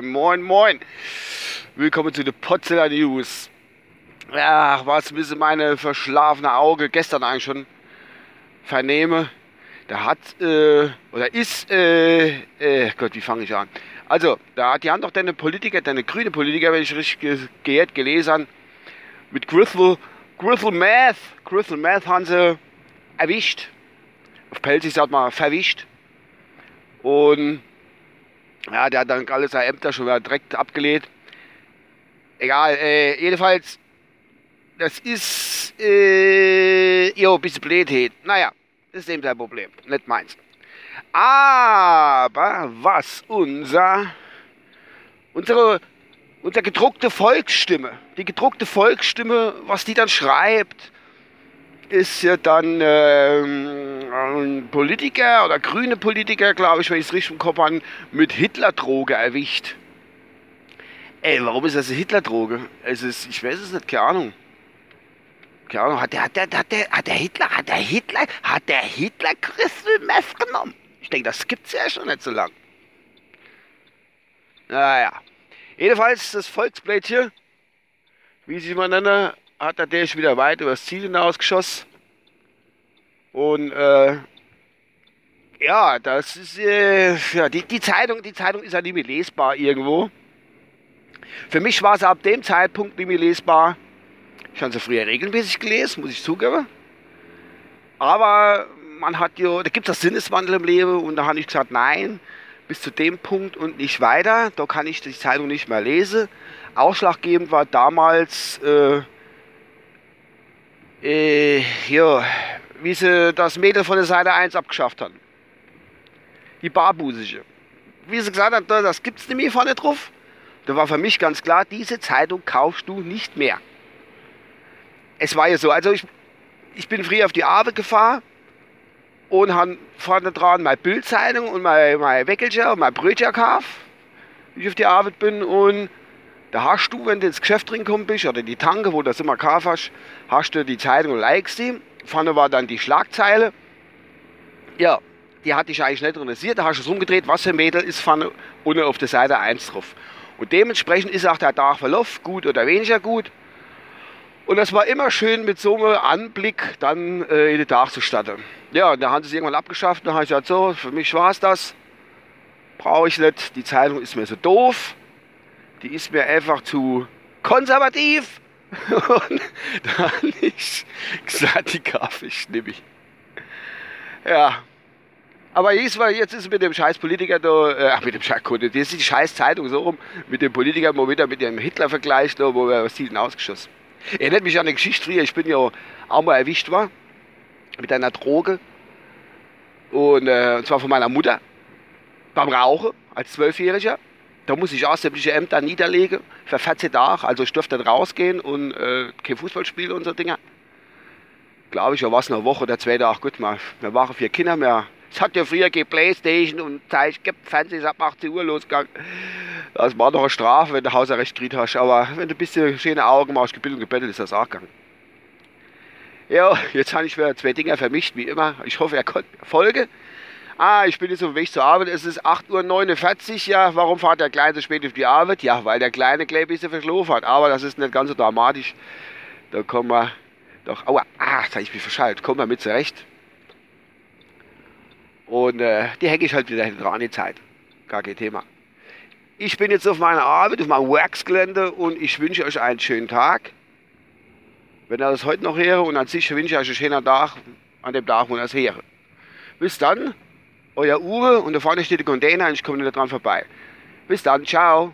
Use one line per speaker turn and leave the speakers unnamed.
Moin, moin. Willkommen zu den Potzeller News. Ach, was müssen meine verschlafene Auge gestern eigentlich schon vernehmen? Da hat, äh, oder ist, äh, äh, Gott, wie fange ich an? Also, da hat, die haben doch deine Politiker, deine grüne Politiker, wenn ich richtig ge gelesen habe, mit Crystal, Crystal Meth, Crystal Meth haben sie erwischt. Auf Pelzig sagt man verwischt. Und ja, der hat dann alle seine Ämter schon wieder direkt abgelehnt. Egal, äh, jedenfalls, das ist, äh, jo, ein bisschen Blödheit. Naja, das ist eben sein Problem, nicht meins. Aber was unser, unsere, unsere gedruckte Volksstimme, die gedruckte Volksstimme, was die dann schreibt, ist ja dann ähm, Politiker oder grüne Politiker, glaube ich, wenn ich es richtig im Kopf habe, mit Hitler-Droge erwischt. Ey, warum ist das eine Hitler-Droge? Es ist, ich weiß es nicht, keine Ahnung. Keine Ahnung, hat der, hat der, hat der, hat der Hitler, hat der Hitler, hat der Hitler Crystal Meth genommen? Ich denke, das gibt's ja schon nicht so lang. Naja. Jedenfalls das Volksblättchen, wie sie man nennen, hat er der wieder weit übers Ziel hinausgeschossen. Und äh, ja, das ist äh, ja, die, die, Zeitung, die Zeitung ist ja nicht mehr lesbar irgendwo. Für mich war sie ab dem Zeitpunkt nicht mehr lesbar. Ich habe sie früher regelmäßig gelesen, muss ich zugeben. Aber man hat ja, da gibt es das Sinneswandel im Leben und da habe ich gesagt, nein, bis zu dem Punkt und nicht weiter. Da kann ich die Zeitung nicht mehr lesen. Ausschlaggebend war damals äh, äh, ja, wie sie das Mädel von der Seite 1 abgeschafft haben. Die Barbusische. Wie sie gesagt hat, das gibt es nicht mehr vorne drauf. Da war für mich ganz klar, diese Zeitung kaufst du nicht mehr. Es war ja so, also ich, ich bin früh auf die Arbeit gefahren und habe vorne dran meine Bildzeitung und mein, mein Weckelchen und mein Brötchen gekauft, ich auf die Arbeit bin und da hast du, wenn du ins Geschäft drin bist, oder die Tanke, wo du das immer gekauft hast, du die Zeitung und likest die. Vorne war dann die Schlagzeile. Ja, die hat dich eigentlich nicht interessiert. Da hast du es umgedreht, was für ein Mädel ist vorne unten auf der Seite 1 drauf. Und dementsprechend ist auch der Tagverlauf gut oder weniger gut. Und das war immer schön mit so einem Anblick dann äh, in den Tag zu starten. Ja, und da haben sie es irgendwann abgeschafft. Dann habe ich gesagt, so, für mich war es das. Brauche ich nicht. Die Zeitung ist mir so doof die ist mir einfach zu konservativ. Und da habe ich gesagt, die Kaffee nehme ich. Ja. Aber jetzt, jetzt ist mit dem scheiß Politiker da, äh, mit dem scheiß Kunde, das ist die scheiß Zeitung so rum, mit dem Politiker mal wieder mit dem Hitler-Vergleich da, wo wir was Zielen ausgeschossen. Erinnert mich an eine Geschichte früher, ich bin ja auch mal erwischt war mit einer Droge. Und, äh, und zwar von meiner Mutter beim Rauchen als Zwölfjähriger. Da muss ich auch sämtliche Ämter niederlegen für 14 Tage. Also ich durfte dann rausgehen und äh, kein Fußball spielen und so Dinge. Glaube ich, ja war es eine Woche oder zwei Tage. Gut, wir, wir waren vier Kinder mehr. Es hat ja früher keine Playstation und Zeit gibt Fernsehen ab 18 Uhr losgegangen. Das war doch eine Strafe, wenn du Hausarrest gekriegt hast. Aber wenn du ein bisschen schöne Augen machst, gebildet und gebettelt, ist das auch gegangen. Ja, jetzt habe ich wieder zwei Dinge vermischt, wie immer. Ich hoffe, er konnte folgen. Ah, ich bin jetzt auf dem Weg zur Arbeit, es ist 8.49 Uhr. Ja, warum fährt der Kleine so spät auf die Arbeit? Ja, weil der Kleine gleich ein bisschen verschlafen hat. Aber das ist nicht ganz so dramatisch. Da kommen wir doch, aua, ah, da ich mich verschaltet, kommen wir mit zurecht. Und äh, die hänge ich halt wieder hinten dran, die Zeit. Gar kein Thema. Ich bin jetzt auf meiner Arbeit, auf meinem Worksgelände und ich wünsche euch einen schönen Tag. Wenn ihr das heute noch höre und an sich wünsche ich euch einen schönen Tag an dem Tag, wo ihr das höre. Bis dann euer Uwe und da vorne steht der Container und ich komme nicht dran vorbei. Bis dann, ciao.